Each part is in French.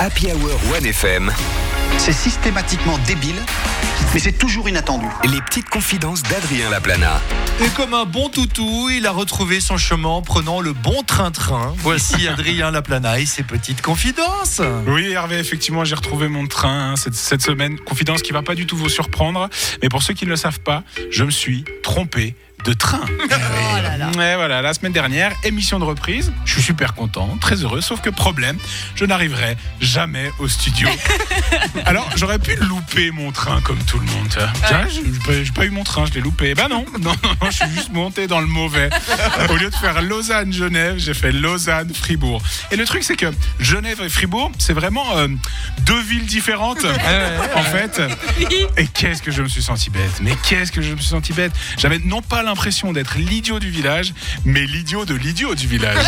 Happy Hour 1FM, C'est systématiquement débile, mais c'est toujours inattendu. les petites confidences d'Adrien Laplana. Et comme un bon toutou, il a retrouvé son chemin en prenant le bon train-train. Voici Adrien Laplana et ses petites confidences. Oui, Hervé, effectivement, j'ai retrouvé mon train hein, cette, cette semaine. Confidence qui va pas du tout vous surprendre. Mais pour ceux qui ne le savent pas, je me suis trompé de train. Ouais, voilà, la semaine dernière, émission de reprise. Je suis super content, très heureux. Sauf que problème, je n'arriverai jamais au studio. Alors, j'aurais pu louper mon train comme tout le monde. Tiens, j'ai- pas- eu mon train, je l'ai loupé. Bah non, non, non, non, je suis juste monté dans le mauvais. Au lieu de faire Lausanne-Genève, j'ai fait Lausanne-Fribourg. Et le truc, c'est que Genève et Fribourg, c'est vraiment euh, deux villes différentes, en fait. Et qu'est-ce que je me suis senti bête Mais qu'est-ce que je me suis senti bête J'avais non pas l'impression d'être l'idiot du village, mais l'idiot de l'idiot du village.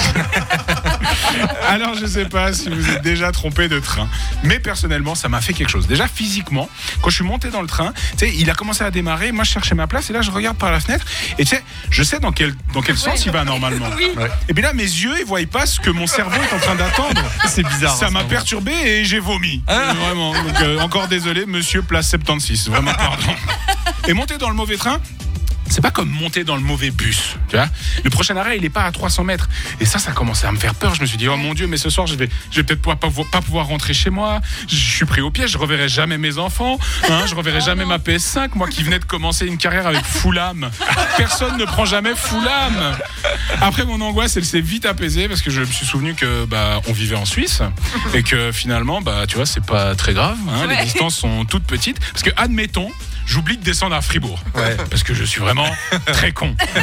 Alors je sais pas si vous êtes déjà trompé de train, mais personnellement ça m'a fait quelque chose. Déjà physiquement, quand je suis monté dans le train, tu sais, il a commencé à démarrer, moi je cherchais ma place et là je regarde par la fenêtre et tu sais, je sais dans quel dans quel sens il va normalement. Ouais. Et puis là mes yeux ils voient pas ce que mon cerveau est en train d'attendre. C'est bizarre. Ça ce m'a perturbé et j'ai vomi. Vraiment. Donc, euh, encore désolé, monsieur, place 76. Vraiment, pardon. Et monter dans le mauvais train, c'est pas comme monter dans le mauvais bus. Tu vois le prochain arrêt, il est pas à 300 mètres. Et ça, ça commençait à me faire peur. Je me suis dit, oh mon Dieu, mais ce soir, je vais, je vais peut-être pas, pas, pas pouvoir rentrer chez moi. Je suis pris au piège. Je reverrai jamais mes enfants. Hein, je reverrai jamais ma PS5. Moi qui venais de commencer une carrière avec Fulham. Personne ne prend jamais Fulham. Après, mon angoisse, elle s'est vite apaisée parce que je me suis souvenu que bah, on vivait en Suisse et que finalement, bah, tu vois, c'est pas très grave. hein, Les distances sont toutes petites. Parce que, admettons, j'oublie de descendre à Fribourg. Parce que je suis vraiment très con. hein.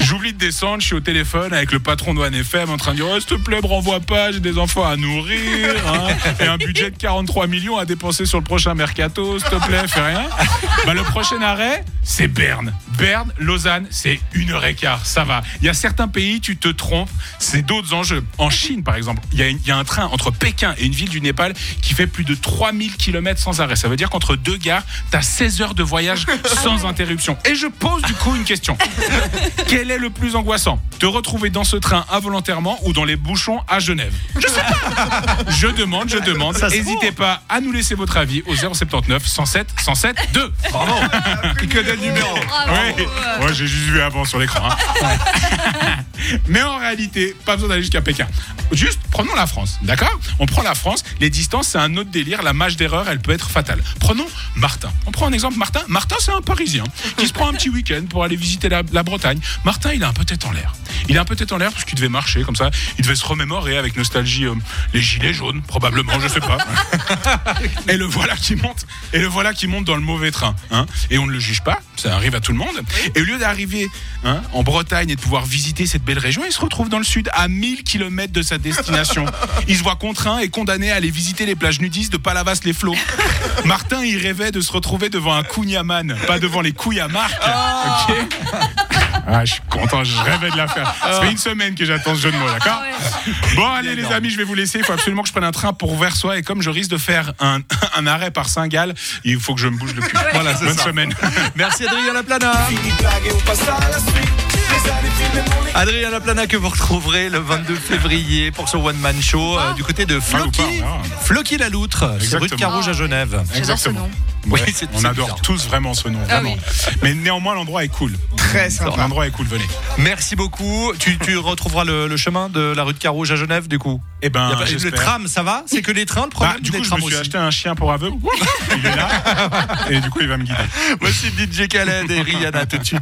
J'oublie de descendre, je suis au téléphone avec le patron de One FM en train de dire oh, S'il te plaît, me renvoie pas, j'ai des enfants à nourrir. hein, et un budget de 43 millions à dépenser sur le prochain mercato, s'il te plaît, fais rien. Bah, le prochain arrêt, c'est Berne. Berne, Lausanne, c'est une heure et quart, ça va. Il y a certains pays, tu te trompes, c'est d'autres enjeux. En Chine, par exemple, il y, a une- il y a un train entre Pékin et une ville du Népal qui fait plus de 3000 km sans arrêt. Ça veut dire qu'entre deux gares, tu as 16 heures de voyage sans interruption. Et je pose du coup une question. Quel est le plus angoissant? Te retrouver dans ce train involontairement ou dans les bouchons à Genève? Je sais pas. Je demande, je demande. N'hésitez pas à nous laisser votre avis au 079 107 107 2. Bravo. Le numéro. Oui, moi j'ai juste vu avant sur l'écran. hein. Mais en réalité, pas besoin d'aller jusqu'à Pékin. Juste, prenons la France, d'accord? On prend la France, les distances, c'est un autre délire, la marge d'erreur, elle peut être fatale. Prenons Martin. On prend un exemple, Martin. Martin, c'est un Parisien qui se prend un petit week-end pour aller visiter la, la Bretagne. Martin, il a un peu tête en l'air. Il a un peu tête en l'air parce qu'il devait marcher comme ça. Il devait se remémorer avec nostalgie euh, les gilets jaunes, probablement, je sais pas. Et le voilà qui monte. Et le voilà qui monte dans le mauvais train. hein. Et on ne le juge pas, ça arrive à tout le monde. Et au lieu d'arriver hein, en Bretagne et de pouvoir visiter cette belle région, il se retrouve dans le sud, à 1000 km de sa destination. Il se voit contraint et condamné à aller visiter les plages nudistes de Palavas-les-Flots. Martin, il rêvait de se retrouver devant un Kouniaman, pas devant les couilles à Marc. ok ah, je suis content, je rêvais de la faire. Ça fait une semaine que j'attends ce jeu de mots, d'accord Bon, allez les amis, je vais vous laisser. Il faut absolument que je prenne un train pour Versoix. Et comme je risque de faire un, un arrêt par Saint-Gall, il faut que je me bouge le cul. Voilà, bonne semaine. Merci Adrien Laplana. Adrien Laplana que vous retrouverez le 22 février pour son One Man Show euh, du côté de pas, ah. Floki la Loutre, c'est rue de Exactement. Carouge à Genève. Ce nom. Oui, Ouais, c'est- on c'est adore bizarre. tous vraiment ce nom, Ah vraiment. oui. Mais néanmoins, l'endroit est cool. Très sympa. L'endroit est cool, venez. Merci beaucoup. Tu, tu retrouveras le, le chemin de la rue de Carouge à Genève du coup. Eh ben, pas- le tram, ça va C'est que les trains, le Bah, problème du des coup, je trams me suis aussi. acheté un chien pour aveugle. Il est là. Et du coup, il va me guider. Voici DJ Khaled et Rihanna tout de suite.